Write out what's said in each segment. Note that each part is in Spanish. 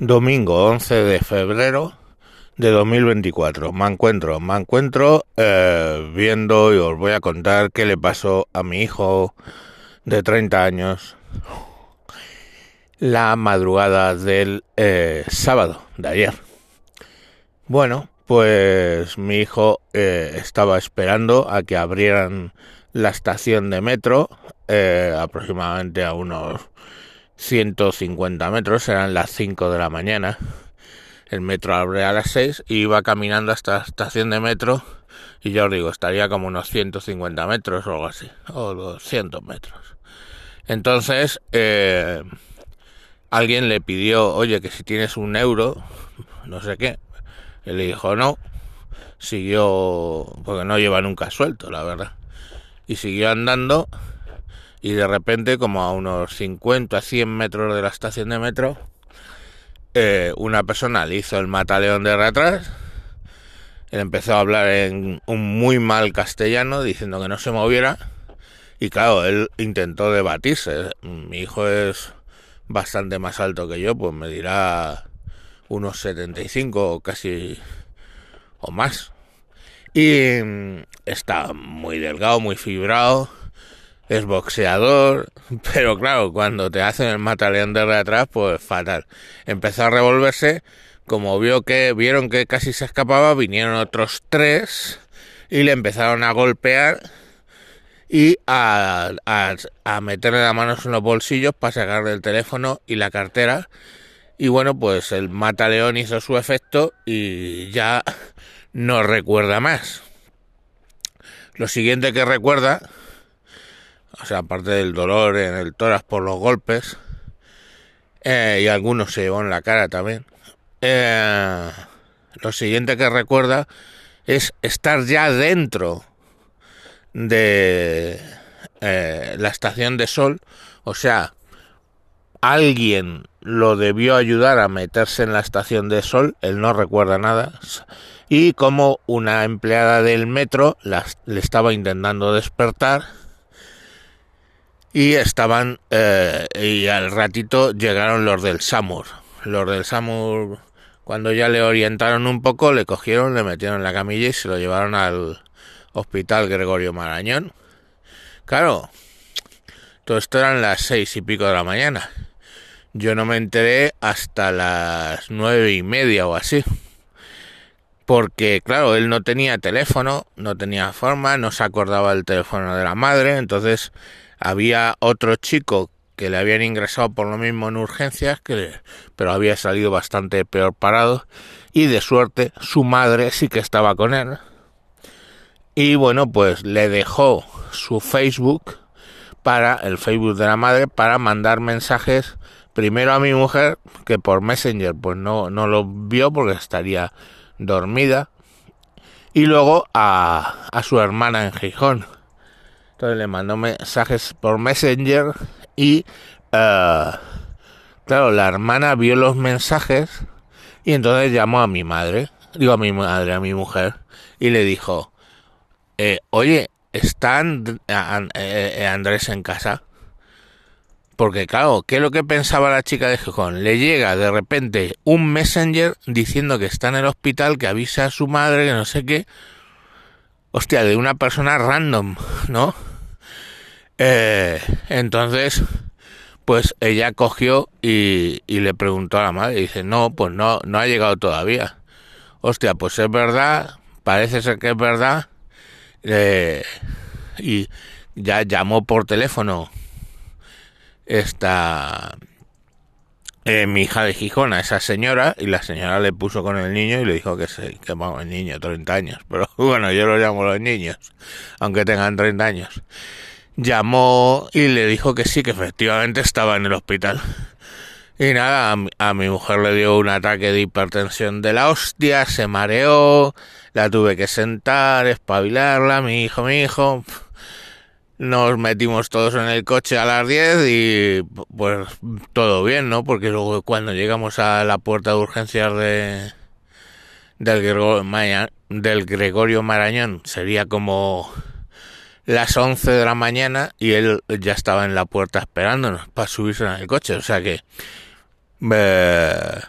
Domingo 11 de febrero de 2024. Me encuentro, me encuentro eh, viendo y os voy a contar qué le pasó a mi hijo de 30 años la madrugada del eh, sábado de ayer. Bueno, pues mi hijo eh, estaba esperando a que abrieran la estación de metro, aproximadamente a unos 150 metros, eran las 5 de la mañana. El metro abre a las 6 y iba caminando hasta la estación de metro y yo os digo, estaría como unos 150 metros o algo así, o 200 metros. Entonces, eh, alguien le pidió, oye, que si tienes un euro, no sé qué. Él le dijo no, siguió, porque no lleva nunca suelto, la verdad. Y siguió andando y de repente, como a unos 50, 100 metros de la estación de metro, eh, una persona le hizo el mataleón de atrás. Él empezó a hablar en un muy mal castellano, diciendo que no se moviera. Y claro, él intentó debatirse. Mi hijo es bastante más alto que yo, pues me dirá unos 75 o casi o más. Y mm, está muy delgado, muy fibrado es boxeador, pero claro, cuando te hacen el mataleón de atrás, pues fatal. Empezó a revolverse, como vio que vieron que casi se escapaba, vinieron otros tres y le empezaron a golpear y a, a, meterle las manos en los bolsillos para sacarle el teléfono y la cartera. Y bueno, pues el mataleón hizo su efecto y ya no recuerda más. Lo siguiente que recuerda o sea, aparte del dolor en el tórax por los golpes, eh, y algunos se llevó en la cara también. Eh, lo siguiente que recuerda es estar ya dentro de eh, la estación de sol, o sea, alguien lo debió ayudar a meterse en la estación de sol, él no recuerda nada, y como una empleada del metro le estaba intentando despertar, y estaban eh, y al ratito llegaron los del SAMUR. Los del SAMUR cuando ya le orientaron un poco le cogieron le metieron en la camilla y se lo llevaron al hospital Gregorio Marañón. Claro todo esto eran las seis y pico de la mañana. Yo no me enteré hasta las nueve y media o así. Porque claro, él no tenía teléfono, no tenía forma, no se acordaba del teléfono de la madre, entonces había otro chico que le habían ingresado por lo mismo en urgencias, que, pero había salido bastante peor parado. Y de suerte su madre sí que estaba con él. Y bueno, pues le dejó su Facebook para el Facebook de la madre para mandar mensajes primero a mi mujer que por Messenger pues no, no lo vio porque estaría dormida y luego a, a su hermana en Gijón entonces le mandó mensajes por Messenger y, eh, claro, la hermana vio los mensajes y entonces llamó a mi madre, digo a mi madre, a mi mujer, y le dijo, eh, oye, ¿está eh, Andrés en casa? Porque claro, ¿qué es lo que pensaba la chica de Gijón? Le llega de repente un messenger diciendo que está en el hospital, que avisa a su madre, que no sé qué. Hostia, de una persona random, ¿no? Eh, entonces, pues ella cogió y, le preguntó a la madre, y dice, no, pues no, no ha llegado todavía. Hostia, pues es verdad, parece ser que es verdad. Eh, y ya llamó por teléfono esta eh, mi hija de Gijón esa señora y la señora le puso con el niño y le dijo que se que el niño 30 años pero bueno yo lo llamo los niños aunque tengan 30 años llamó y le dijo que sí, que efectivamente estaba en el hospital. Y nada, a mi, mujer le dio un ataque de hipertensión de la hostia, se mareó, la tuve que sentar, espabilarla, mi hijo, mi hijo. Nos metimos todos en el coche a las 10 y pues todo bien, ¿no? Porque luego cuando llegamos a la puerta de urgencias de del Gregorio, del Gregorio Marañón sería como las 11 de la mañana y él ya estaba en la puerta esperándonos para subirse en el coche. O sea que... Eh,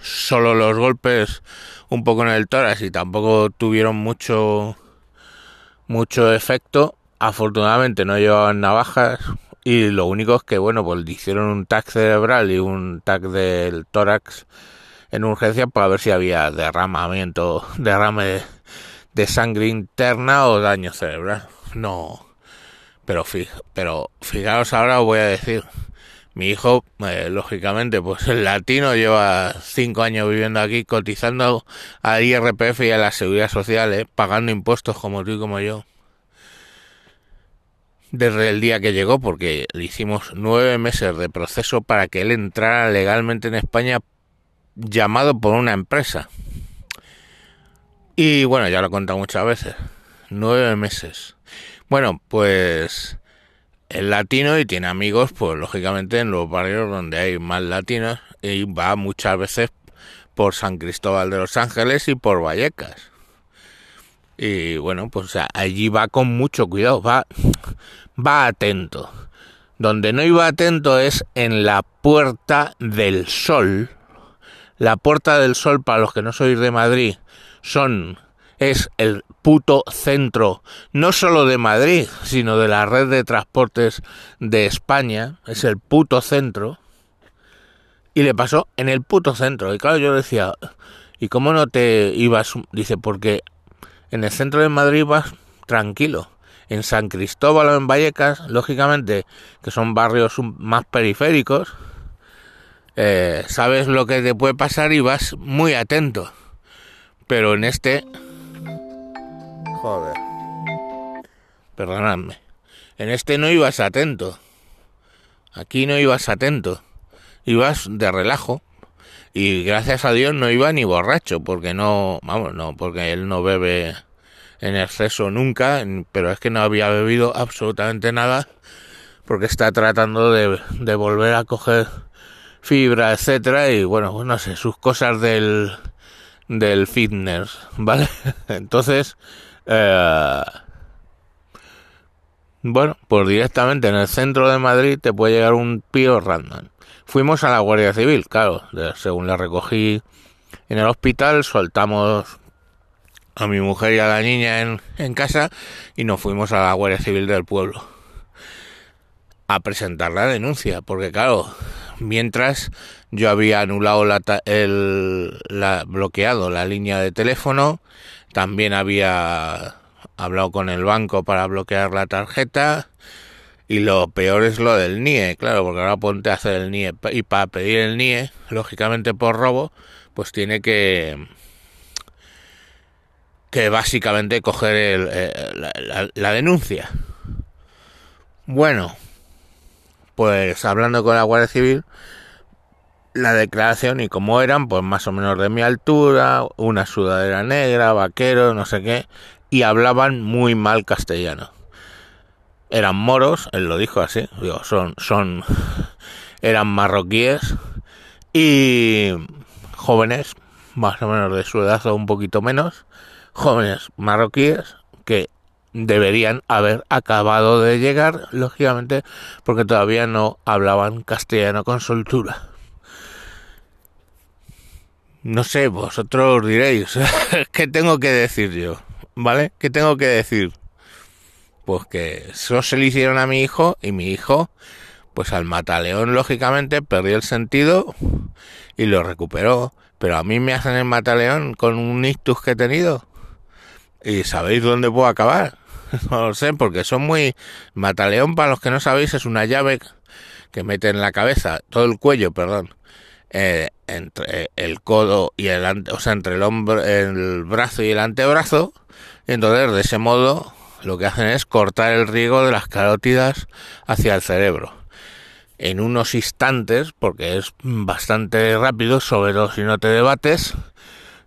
solo los golpes un poco en el tórax y tampoco tuvieron mucho mucho efecto. Afortunadamente no llevaban navajas y lo único es que bueno, pues le hicieron un TAC cerebral y un TAC del tórax en urgencia para ver si había derramamiento, derrame de, sangre interna o daño cerebral. No, pero, pero fijaos ahora os voy a decir, mi hijo, eh, lógicamente, pues el latino lleva cinco años viviendo aquí, cotizando al IRPF y a la Seguridad Social, eh, pagando impuestos como tú y como yo. Desde el día que llegó, porque le hicimos nueve meses de proceso para que él entrara legalmente en España llamado por una empresa. Y bueno, ya lo he contado muchas veces. Nueve meses. Bueno, pues el latino y tiene amigos, pues lógicamente en los barrios donde hay más latinos y va muchas veces por San Cristóbal de los Ángeles y por Vallecas. Y bueno, pues allí va con mucho cuidado, va, va atento. Donde no iba atento es en la Puerta del Sol, la Puerta del Sol, para los que no sois de Madrid, son es el puto centro, no solo de Madrid, sino de la red de transportes de España, es el puto centro. Y le pasó en el puto centro. Y claro, yo decía, ¿y cómo no te ibas? Dice, porque en el centro de Madrid vas tranquilo. En San Cristóbal o en Vallecas, lógicamente, que son barrios más periféricos, eh, sabes lo que te puede pasar y vas muy atento. Pero en este... Joder. Perdonadme. En este no ibas atento. Aquí no ibas atento. Ibas de relajo. Y gracias a Dios no iba ni borracho, porque no, vamos, no, porque él no bebe en exceso nunca, pero es que no había bebido absolutamente nada, porque está tratando de, de volver a coger fibra, etcétera, y bueno, pues no sé, sus cosas del, del fitness, ¿vale? Entonces, eh, bueno, pues directamente en el centro de Madrid te puede llegar un pío random. Fuimos a la Guardia Civil, claro, según la recogí en el hospital, soltamos a mi mujer y a la niña en, casa y nos fuimos a la Guardia Civil del pueblo a presentar la denuncia, porque claro, mientras yo había anulado la, el, la, bloqueado la línea de teléfono, también había hablado con el banco para bloquear la tarjeta y lo peor es lo del NIE, claro, porque ahora ponte a hacer el NIE y para pedir el NIE, lógicamente por robo, pues tiene que que básicamente coger el, la denuncia. Bueno, pues hablando con la Guardia Civil, la declaración y cómo eran, pues más o menos de mi altura, una sudadera negra, vaquero, no sé qué, y hablaban muy mal castellano. Eran moros, él lo dijo así, digo, son, son, eran marroquíes y jóvenes, más o menos de su edad o un poquito menos, jóvenes marroquíes que deberían haber acabado de llegar, lógicamente, porque todavía no hablaban castellano con soltura. No sé, vosotros diréis, ¿qué tengo que decir yo? ¿Vale? ¿Qué tengo que decir? Pues que eso se le hicieron a mi hijo y mi hijo, pues al mataleón, lógicamente, perdió el sentido y lo recuperó. Pero a mí me hacen el mataleón con un ictus que he tenido. ¿Y sabéis dónde puedo acabar? no lo sé, porque son muy... Mataleón, para los que no sabéis, es una llave que mete en la cabeza, todo el cuello, perdón, eh, entre el codo y el o sea, entre el hombro, el brazo y el antebrazo. Y entonces, de ese modo, lo que hacen es cortar el riego de las carótidas hacia el cerebro. En unos instantes, porque es bastante rápido, sobre todo si no te debates,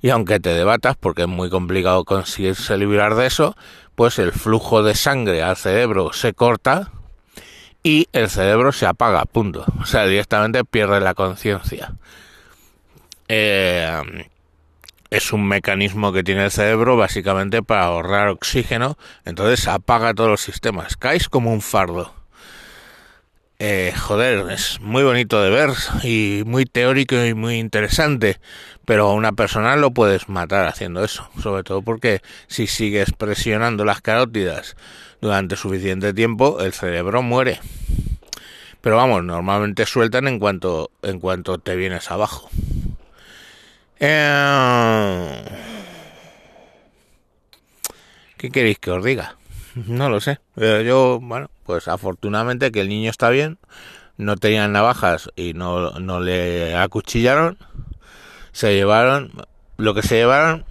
y aunque te debatas, porque es muy complicado conseguirse librar de eso, pues el flujo de sangre al cerebro se corta y el cerebro se apaga, punto. O sea, directamente pierde la conciencia. Eh, es un mecanismo que tiene el cerebro básicamente para ahorrar oxígeno, entonces apaga todos los sistemas, caes como un fardo. Eh, joder, es muy bonito de ver y muy teórico y muy interesante, pero a una persona lo puedes matar haciendo eso, sobre todo porque si sigues presionando las carótidas durante suficiente tiempo, el cerebro muere. Pero vamos, normalmente sueltan en cuanto en cuanto te vienes abajo. Eh, ¿Qué queréis que os diga? No lo sé. Eh, yo, bueno, pues afortunadamente que el niño está bien, no tenían navajas y no, no le acuchillaron, se llevaron, lo que se llevaron,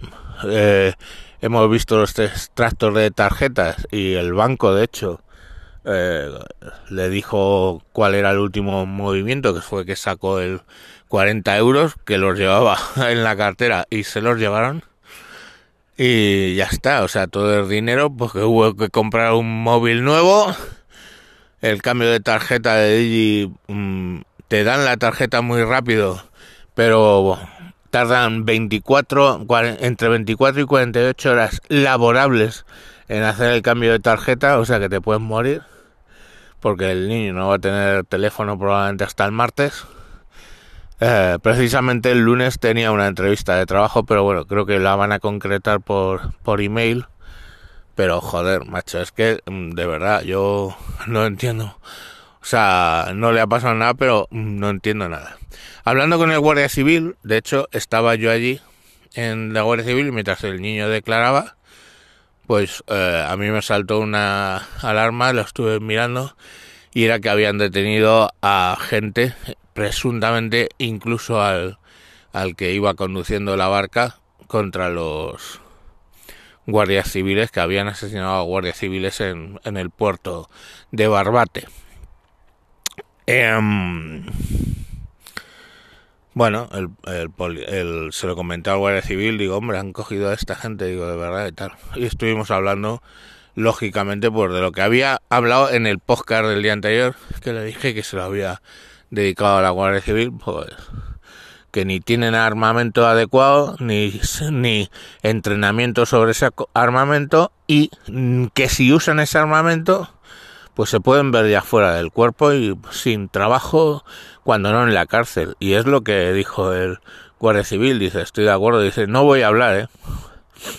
eh, hemos visto los extractos de tarjetas y el banco, de hecho, eh, le dijo cuál era el último movimiento, que fue que sacó el 40 euros, que los llevaba en la cartera y se los llevaron y ya está, o sea, todo el dinero, pues que hubo que comprar un móvil nuevo, el cambio de tarjeta de Digi, mm, te dan la tarjeta muy rápido, pero tardan 24, entre 24 y 48 horas laborables en hacer el cambio de tarjeta, o sea que te puedes morir, porque el niño no va a tener teléfono probablemente hasta el martes. Eh, precisamente el lunes tenía una entrevista de trabajo, pero bueno, creo que la van a concretar por, por email. Pero joder, macho, es que mm, de verdad yo no entiendo. O sea, no le ha pasado nada, pero mm, no entiendo nada. Hablando con el guardia civil, de hecho, estaba yo allí en la guardia civil mientras el niño declaraba, pues eh, a mí me saltó una alarma, lo estuve mirando y era que habían detenido a gente presuntamente incluso al, al que iba conduciendo la barca contra los guardias civiles que habían asesinado a guardias civiles en, en el puerto de Barbate. Em, bueno, el, se lo comenté al guardia civil, digo, hombre, han cogido a esta gente, digo, de verdad y tal. Y estuvimos hablando, lógicamente, pues de lo que había hablado en el podcast del día anterior, que le dije que se lo había dedicado a la Guardia Civil, pues que ni tienen armamento adecuado, ni, ni entrenamiento sobre ese armamento y que si usan ese armamento, pues se pueden ver ya fuera del cuerpo y sin trabajo cuando no en la cárcel. Y es lo que dijo el Guardia Civil, dice, estoy de acuerdo, dice, no voy a hablar, ¿eh?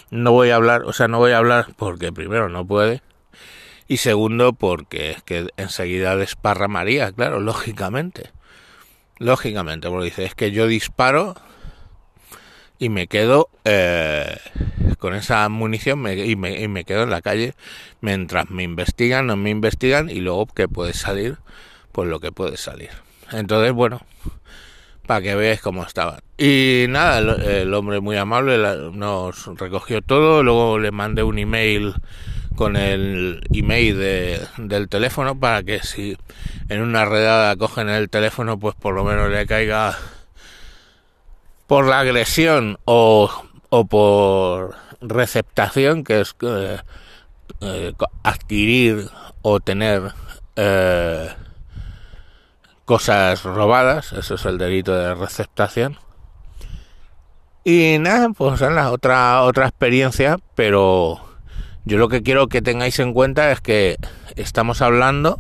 No voy a hablar, o sea, no voy a hablar porque primero no puede y segundo porque es que enseguida desparramaría, claro, lógicamente. Lógicamente, porque dice, es que yo disparo y me quedo eh, con esa munición y, me, y, me, quedo en la calle mientras me investigan, no me investigan y luego que puede salir, pues lo que puede salir. Entonces, bueno, para que veáis cómo estaban. Y nada, el hombre muy amable nos recogió todo, luego le mandé un email con el email de, del teléfono para que si en una redada cogen el teléfono pues por lo menos le caiga por la agresión o, o por receptación que es eh, eh, adquirir o tener eh, cosas robadas. Eso es el delito de receptación. Y nada pues la otra otra experiencia pero yo lo que quiero que tengáis en cuenta es que estamos hablando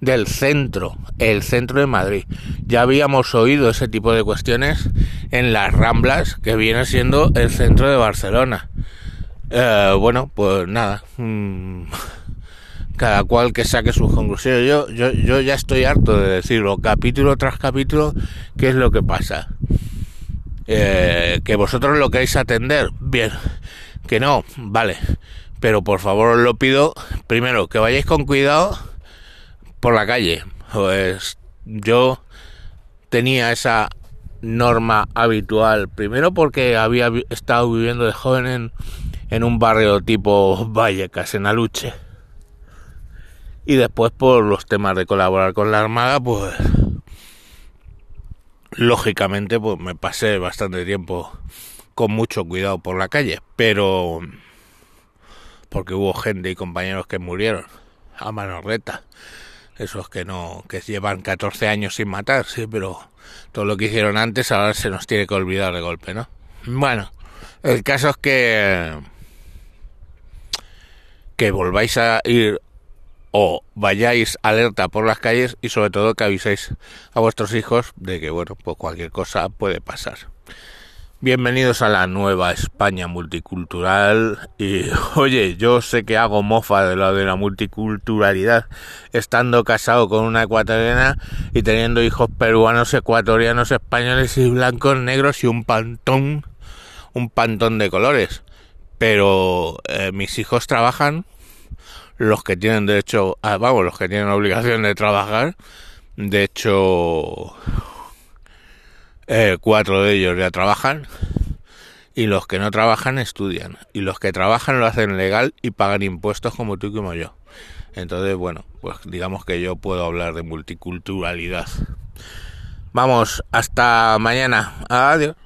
del centro, el centro de Madrid. Ya habíamos oído ese tipo de cuestiones en las Ramblas, que viene siendo el centro de Barcelona. Eh, bueno, pues nada. Mm, cada cual que saque sus conclusiones. Yo, yo, yo ya estoy harto de decirlo, capítulo tras capítulo, qué es lo que pasa. Eh, que vosotros lo queréis atender, bien que no, vale. Pero por favor os lo pido, primero, que vayáis con cuidado por la calle. Pues yo tenía esa norma habitual, primero porque había estado viviendo de joven en, en un barrio tipo Vallecas, en Aluche. Y después por los temas de colaborar con la Armada, pues lógicamente pues me pasé bastante tiempo con mucho cuidado por la calle, pero porque hubo gente y compañeros que murieron a mano reta. Esos que no, que llevan 14 años sin matar, sí, pero todo lo que hicieron antes ahora se nos tiene que olvidar de golpe, ¿no? Bueno, el caso es que que volváis a ir o vayáis alerta por las calles y sobre todo que aviséis a vuestros hijos de que bueno pues cualquier cosa puede pasar bienvenidos a la nueva España multicultural y oye yo sé que hago mofa de lo de la multiculturalidad estando casado con una ecuatoriana y teniendo hijos peruanos ecuatorianos españoles y blancos negros y un pantón un pantón de colores pero eh, mis hijos trabajan los que tienen derecho, a, vamos, los que tienen obligación de trabajar. De hecho, eh, cuatro de ellos ya trabajan y los que no trabajan estudian y los que trabajan lo hacen legal y pagan impuestos como tú y como yo. Entonces, bueno, pues digamos que yo puedo hablar de multiculturalidad. Vamos, hasta mañana. Adiós.